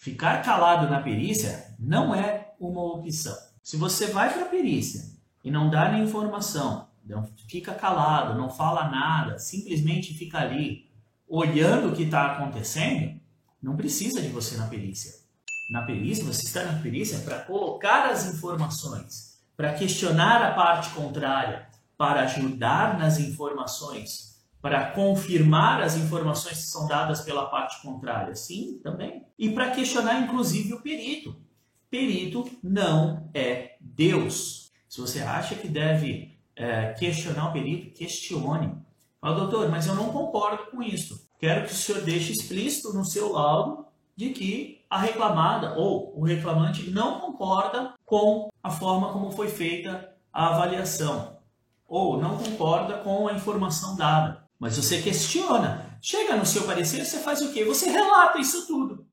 Ficar calado na perícia não é uma opção. Se você vai para a perícia e não dá nem informação, não fica calado, não fala nada, simplesmente fica ali olhando o que está acontecendo, não precisa de você na perícia. Na perícia, você está na perícia para colocar as informações, para questionar a parte contrária, para ajudar nas informações, para confirmar as informações que são dadas pela parte contrária? Sim, também. E para questionar, inclusive, o perito. Perito não é Deus. Se você acha que deve é, questionar o perito, questione. Fala, doutor, mas eu não concordo com isso. Quero que o senhor deixe explícito no seu laudo de que a reclamada ou o reclamante não concorda com a forma como foi feita a avaliação ou não concorda com a informação dada. Mas você questiona. Chega no seu parecer, você faz o quê? Você relata isso tudo.